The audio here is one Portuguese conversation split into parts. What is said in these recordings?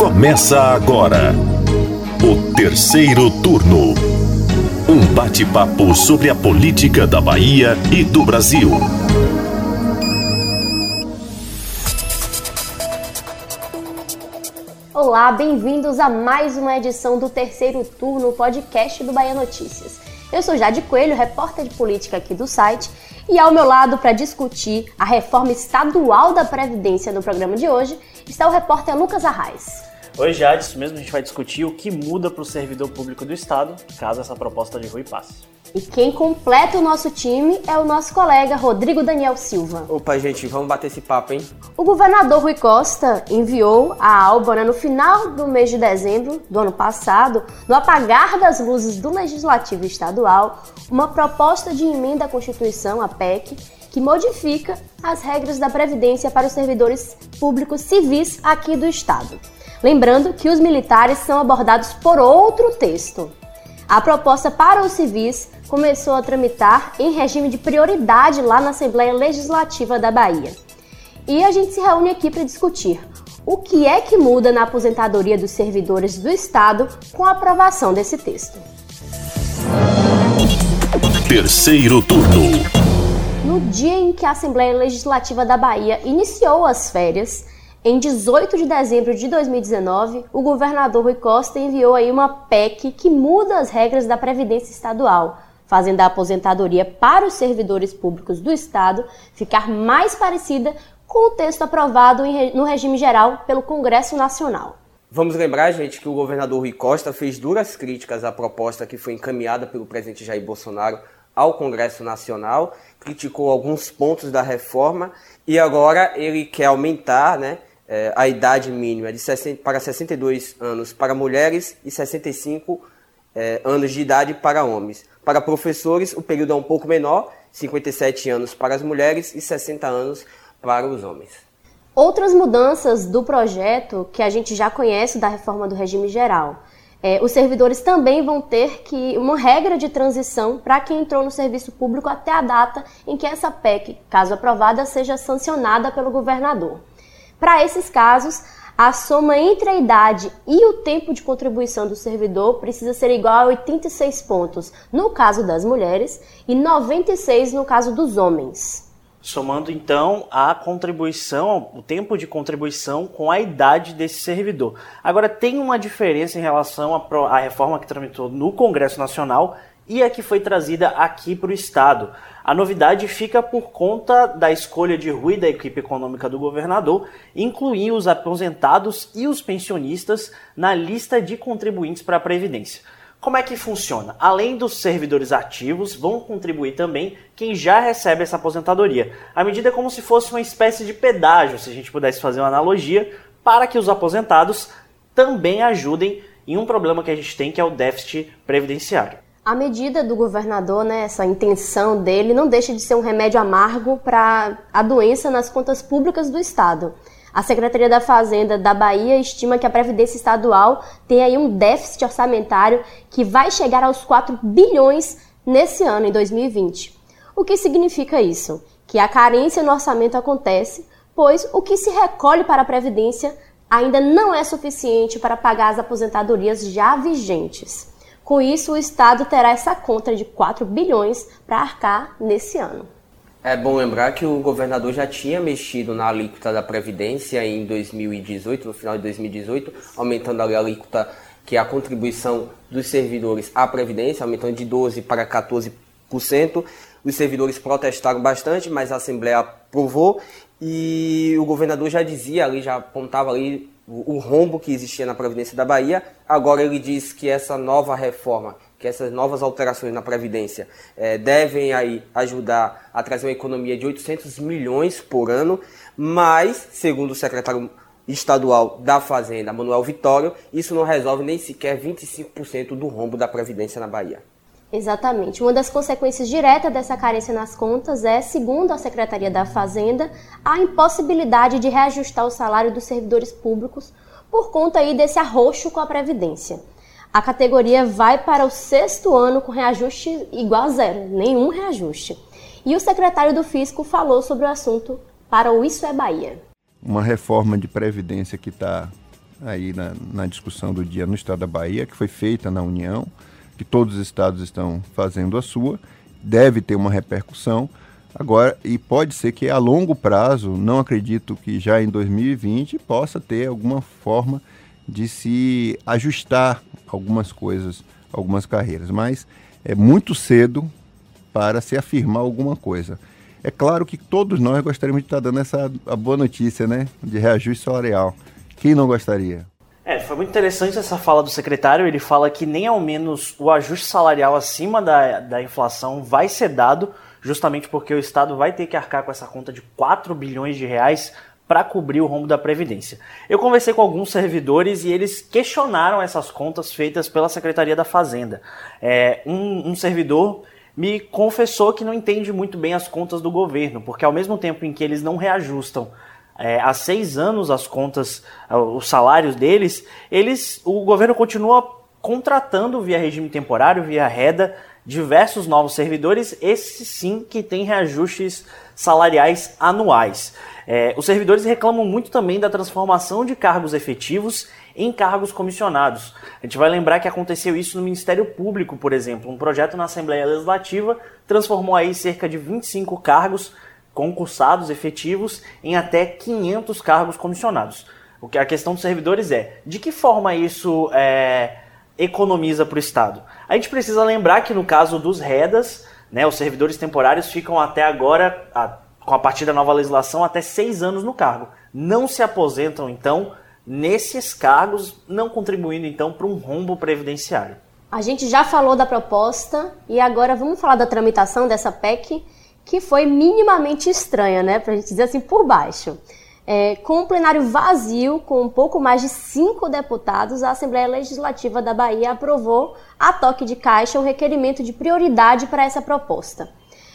Começa agora o terceiro turno. Um bate-papo sobre a política da Bahia e do Brasil. Olá, bem-vindos a mais uma edição do terceiro turno podcast do Bahia Notícias. Eu sou Jade Coelho, repórter de política aqui do site, e ao meu lado para discutir a reforma estadual da Previdência no programa de hoje está o repórter Lucas Arraes. Oi, Jade, isso mesmo, a gente vai discutir o que muda para o servidor público do Estado caso essa proposta de Rui passe. E quem completa o nosso time é o nosso colega Rodrigo Daniel Silva. Opa, gente, vamos bater esse papo, hein? O governador Rui Costa enviou a Alba né, no final do mês de dezembro do ano passado, no apagar das luzes do Legislativo Estadual, uma proposta de emenda à Constituição, a PEC, que modifica as regras da Previdência para os servidores públicos civis aqui do Estado. Lembrando que os militares são abordados por outro texto. A proposta para os civis começou a tramitar em regime de prioridade lá na Assembleia Legislativa da Bahia. E a gente se reúne aqui para discutir o que é que muda na aposentadoria dos servidores do Estado com a aprovação desse texto. Terceiro turno. No dia em que a Assembleia Legislativa da Bahia iniciou as férias, em 18 de dezembro de 2019, o governador Rui Costa enviou aí uma PEC que muda as regras da Previdência Estadual, fazendo a aposentadoria para os servidores públicos do Estado ficar mais parecida com o texto aprovado no regime geral pelo Congresso Nacional. Vamos lembrar, gente, que o governador Rui Costa fez duras críticas à proposta que foi encaminhada pelo presidente Jair Bolsonaro ao Congresso Nacional, criticou alguns pontos da reforma e agora ele quer aumentar, né, é, a idade mínima de 60, para 62 anos para mulheres e 65 é, anos de idade para homens. Para professores, o período é um pouco menor, 57 anos para as mulheres e 60 anos para os homens. Outras mudanças do projeto que a gente já conhece da reforma do regime geral. É, os servidores também vão ter que uma regra de transição para quem entrou no serviço público até a data em que essa PEC, caso aprovada, seja sancionada pelo governador. Para esses casos, a soma entre a idade e o tempo de contribuição do servidor precisa ser igual a 86 pontos no caso das mulheres e 96 no caso dos homens. Somando então a contribuição, o tempo de contribuição com a idade desse servidor. Agora tem uma diferença em relação à reforma que tramitou no Congresso Nacional e a que foi trazida aqui para o Estado. A novidade fica por conta da escolha de Rui da equipe econômica do governador, incluir os aposentados e os pensionistas na lista de contribuintes para a Previdência. Como é que funciona? Além dos servidores ativos, vão contribuir também quem já recebe essa aposentadoria. A medida é como se fosse uma espécie de pedágio, se a gente pudesse fazer uma analogia, para que os aposentados também ajudem em um problema que a gente tem, que é o déficit previdenciário. A medida do governador, né, essa intenção dele, não deixa de ser um remédio amargo para a doença nas contas públicas do Estado. A Secretaria da Fazenda da Bahia estima que a Previdência Estadual tem aí um déficit orçamentário que vai chegar aos 4 bilhões nesse ano, em 2020. O que significa isso? Que a carência no orçamento acontece, pois o que se recolhe para a Previdência ainda não é suficiente para pagar as aposentadorias já vigentes. Com isso, o Estado terá essa conta de 4 bilhões para arcar nesse ano. É bom lembrar que o governador já tinha mexido na alíquota da Previdência em 2018, no final de 2018, aumentando a alíquota que é a contribuição dos servidores à Previdência, aumentando de 12% para 14%. Os servidores protestaram bastante, mas a Assembleia aprovou e o governador já dizia ali, já apontava ali o, rombo que existia na Previdência da Bahia. Agora ele diz que essa nova reforma, que essas novas alterações na Previdência é, devem aí ajudar a trazer uma economia de 800 milhões por ano, mas, segundo o secretário estadual da Fazenda, Manuel Vitório, isso não resolve nem sequer 25% do rombo da Previdência na Bahia. Exatamente. Uma das consequências diretas dessa carência nas contas é, segundo a Secretaria da Fazenda, a impossibilidade de reajustar o salário dos servidores públicos por conta aí desse arroxo com a Previdência. A categoria vai para o sexto ano com reajuste igual a zero, nenhum reajuste. E o secretário do Fisco falou sobre o assunto para o Isso é Bahia. Uma reforma de Previdência que está aí na, na discussão do dia no estado da Bahia, que foi feita na União, que todos os estados estão fazendo a sua, deve ter uma repercussão. Agora, e pode ser que a longo prazo, não acredito que já em 2020 possa ter alguma forma de se ajustar algumas coisas, algumas carreiras, mas é muito cedo para se afirmar alguma coisa. É claro que todos nós gostaríamos de estar dando essa boa notícia, né, de reajuste salarial. Quem não gostaria? Foi muito interessante essa fala do secretário. Ele fala que nem ao menos o ajuste salarial acima da, da inflação vai ser dado, justamente porque o Estado vai ter que arcar com essa conta de 4 bilhões de reais para cobrir o rombo da Previdência. Eu conversei com alguns servidores e eles questionaram essas contas feitas pela Secretaria da Fazenda. É, um, um servidor me confessou que não entende muito bem as contas do governo, porque ao mesmo tempo em que eles não reajustam é, há seis anos as contas, os salários deles, eles, o governo continua contratando via regime temporário, via reda, diversos novos servidores, esses sim que têm reajustes salariais anuais. É, os servidores reclamam muito também da transformação de cargos efetivos em cargos comissionados. A gente vai lembrar que aconteceu isso no Ministério Público, por exemplo. Um projeto na Assembleia Legislativa transformou aí cerca de 25 cargos concursados efetivos em até 500 cargos comissionados. O que a questão dos servidores é, de que forma isso é, economiza para o Estado? A gente precisa lembrar que no caso dos REDAS, né, os servidores temporários ficam até agora, a, com a partir da nova legislação, até seis anos no cargo. Não se aposentam, então, nesses cargos, não contribuindo, então, para um rombo previdenciário. A gente já falou da proposta e agora vamos falar da tramitação dessa PEC que foi minimamente estranha, né? Para a gente dizer assim, por baixo. É, com o plenário vazio, com um pouco mais de cinco deputados, a Assembleia Legislativa da Bahia aprovou a toque de caixa o requerimento de prioridade para essa proposta.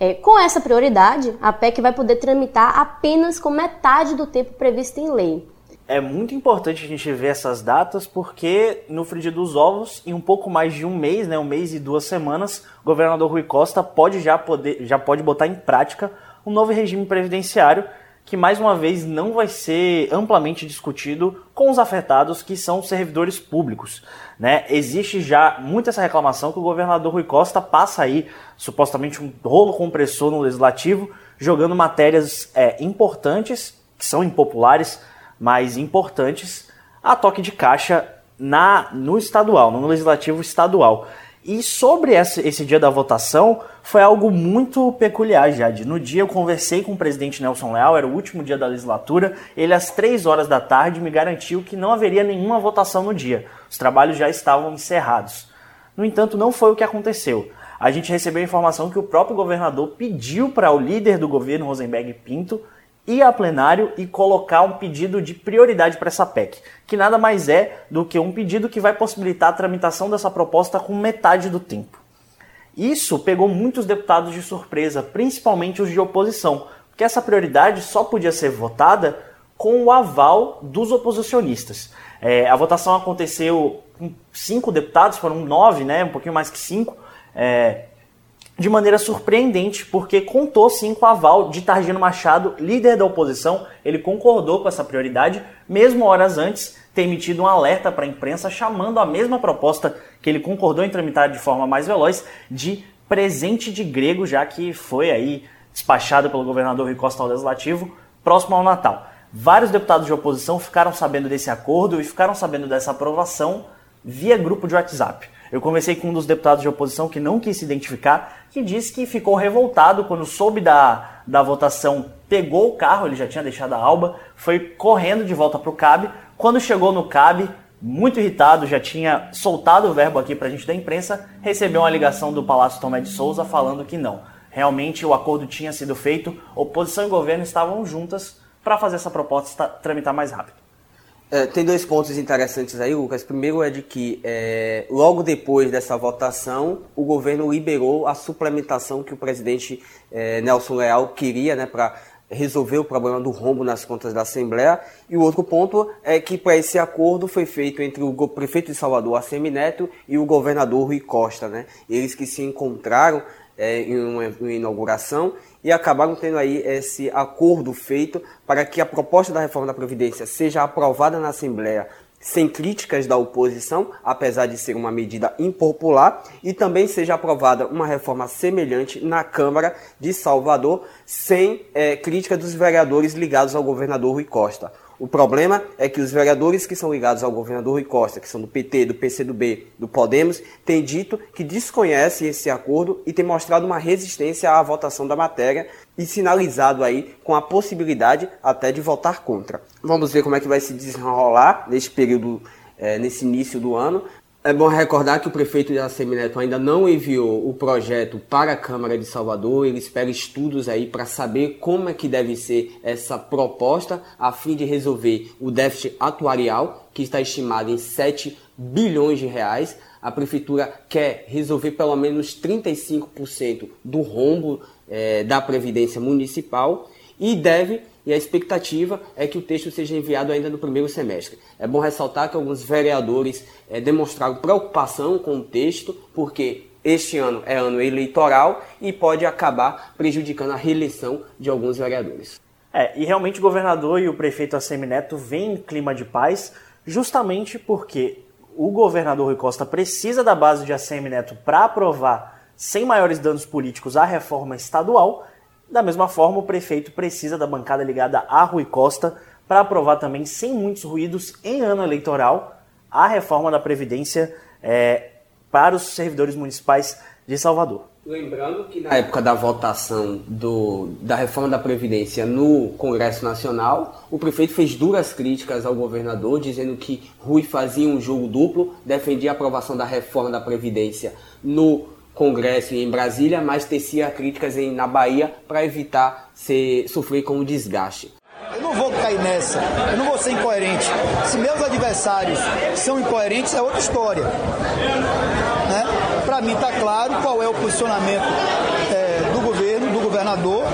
É, com essa prioridade, a PEC vai poder tramitar apenas com metade do tempo previsto em lei é muito importante a gente ver essas datas porque no frigir dos ovos, em um pouco mais de um mês, né, um mês e duas semanas, o governador Rui Costa pode já poder, já pode botar em prática um novo regime previdenciário que mais uma vez não vai ser amplamente discutido com os afetados que são servidores públicos. Né? Existe já muita essa reclamação que o governador Rui Costa passa aí supostamente um rolo compressor no legislativo, jogando matérias é, importantes, que são impopulares, mais importantes a toque de caixa na no estadual, no legislativo estadual. E sobre esse, esse dia da votação, foi algo muito peculiar, Jade. No dia eu conversei com o presidente Nelson Leal, era o último dia da legislatura. Ele, às três horas da tarde, me garantiu que não haveria nenhuma votação no dia. Os trabalhos já estavam encerrados. No entanto, não foi o que aconteceu. A gente recebeu a informação que o próprio governador pediu para o líder do governo, Rosenberg Pinto, ir a plenário e colocar um pedido de prioridade para essa PEC, que nada mais é do que um pedido que vai possibilitar a tramitação dessa proposta com metade do tempo. Isso pegou muitos deputados de surpresa, principalmente os de oposição, porque essa prioridade só podia ser votada com o aval dos oposicionistas. É, a votação aconteceu com cinco deputados, foram nove, né, um pouquinho mais que cinco, é, de maneira surpreendente, porque contou sim com o aval de Targino Machado, líder da oposição. Ele concordou com essa prioridade, mesmo horas antes ter emitido um alerta para a imprensa chamando a mesma proposta que ele concordou em tramitar de forma mais veloz de presente de grego, já que foi aí despachado pelo governador Rui Costa ao Legislativo próximo ao Natal. Vários deputados de oposição ficaram sabendo desse acordo e ficaram sabendo dessa aprovação via grupo de WhatsApp. Eu conversei com um dos deputados de oposição que não quis se identificar, que disse que ficou revoltado quando soube da, da votação, pegou o carro, ele já tinha deixado a alba, foi correndo de volta para o CAB. Quando chegou no CAB, muito irritado, já tinha soltado o verbo aqui para a gente da imprensa, recebeu uma ligação do Palácio Tomé de Souza falando que não. Realmente o acordo tinha sido feito, oposição e governo estavam juntas para fazer essa proposta tramitar mais rápido. É, tem dois pontos interessantes aí, Lucas. Primeiro é de que, é, logo depois dessa votação, o governo liberou a suplementação que o presidente é, Nelson Leal queria né, para resolver o problema do rombo nas contas da Assembleia. E o outro ponto é que para esse acordo foi feito entre o prefeito de Salvador, Neto, e o governador Rui Costa. Né? Eles que se encontraram é, em uma inauguração e acabaram tendo aí esse acordo feito para que a proposta da reforma da Previdência seja aprovada na Assembleia sem críticas da oposição, apesar de ser uma medida impopular, e também seja aprovada uma reforma semelhante na Câmara de Salvador, sem é, crítica dos vereadores ligados ao governador Rui Costa. O problema é que os vereadores que são ligados ao governador Rui Costa, que são do PT, do PCdoB, do Podemos, têm dito que desconhecem esse acordo e têm mostrado uma resistência à votação da matéria e sinalizado aí com a possibilidade até de votar contra. Vamos ver como é que vai se desenrolar nesse período, é, nesse início do ano. É bom recordar que o prefeito de Assemineto ainda não enviou o projeto para a Câmara de Salvador. Ele espera estudos aí para saber como é que deve ser essa proposta a fim de resolver o déficit atuarial, que está estimado em 7 bilhões de reais. A prefeitura quer resolver pelo menos 35% do rombo é, da Previdência Municipal e deve e a expectativa é que o texto seja enviado ainda no primeiro semestre. É bom ressaltar que alguns vereadores é, demonstraram preocupação com o texto, porque este ano é ano eleitoral e pode acabar prejudicando a reeleição de alguns vereadores. É, e realmente o governador e o prefeito Assemineto vêm em clima de paz, justamente porque o governador Rui Costa precisa da base de Assemineto para aprovar, sem maiores danos políticos, a reforma estadual da mesma forma, o prefeito precisa da bancada ligada a Rui Costa para aprovar também, sem muitos ruídos, em ano eleitoral, a reforma da Previdência é, para os servidores municipais de Salvador. Lembrando que na época da votação do, da reforma da Previdência no Congresso Nacional, o prefeito fez duras críticas ao governador, dizendo que Rui fazia um jogo duplo, defendia a aprovação da reforma da Previdência no Congresso em Brasília, mas tecia críticas em, na Bahia para evitar ser, sofrer com o desgaste. Eu não vou cair nessa, eu não vou ser incoerente. Se meus adversários são incoerentes, é outra história. Né? Para mim está claro qual é o posicionamento é, do governo, do governador,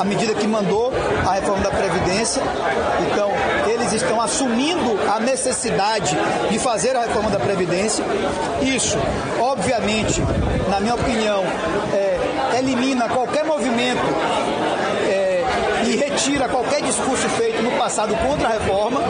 à medida que mandou a reforma da Previdência. Então, estão assumindo a necessidade de fazer a reforma da Previdência. Isso, obviamente, na minha opinião, é, elimina qualquer movimento é, e retira qualquer discurso feito no passado contra a reforma.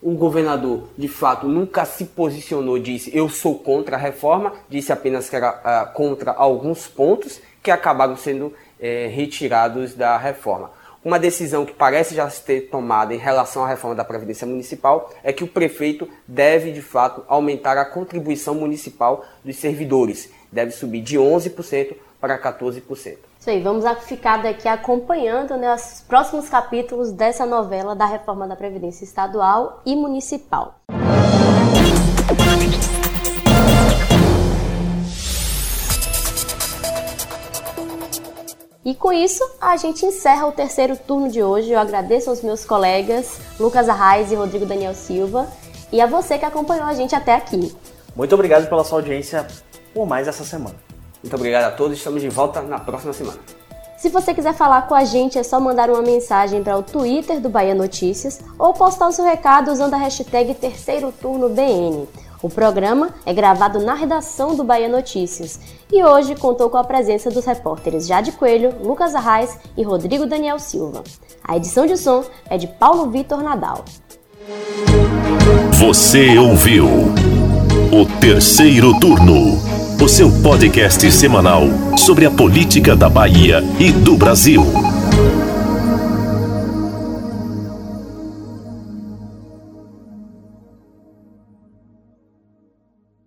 O governador, de fato, nunca se posicionou, disse eu sou contra a reforma, disse apenas que era uh, contra alguns pontos que acabaram sendo é, retirados da reforma. Uma decisão que parece já ter tomada em relação à reforma da Previdência Municipal é que o prefeito deve, de fato, aumentar a contribuição municipal dos servidores. Deve subir de 11% para 14%. Isso aí, vamos ficar daqui acompanhando né, os próximos capítulos dessa novela da reforma da Previdência Estadual e Municipal. E com isso, a gente encerra o terceiro turno de hoje. Eu agradeço aos meus colegas Lucas Arraes e Rodrigo Daniel Silva e a você que acompanhou a gente até aqui. Muito obrigado pela sua audiência por mais essa semana. Muito obrigado a todos, estamos de volta na próxima semana. Se você quiser falar com a gente, é só mandar uma mensagem para o Twitter do Bahia Notícias ou postar o seu recado usando a hashtag Terceiro Turno BN. O programa é gravado na redação do Bahia Notícias e hoje contou com a presença dos repórteres Jade Coelho, Lucas Arraes e Rodrigo Daniel Silva. A edição de som é de Paulo Vitor Nadal. Você ouviu o terceiro turno, o seu podcast semanal sobre a política da Bahia e do Brasil.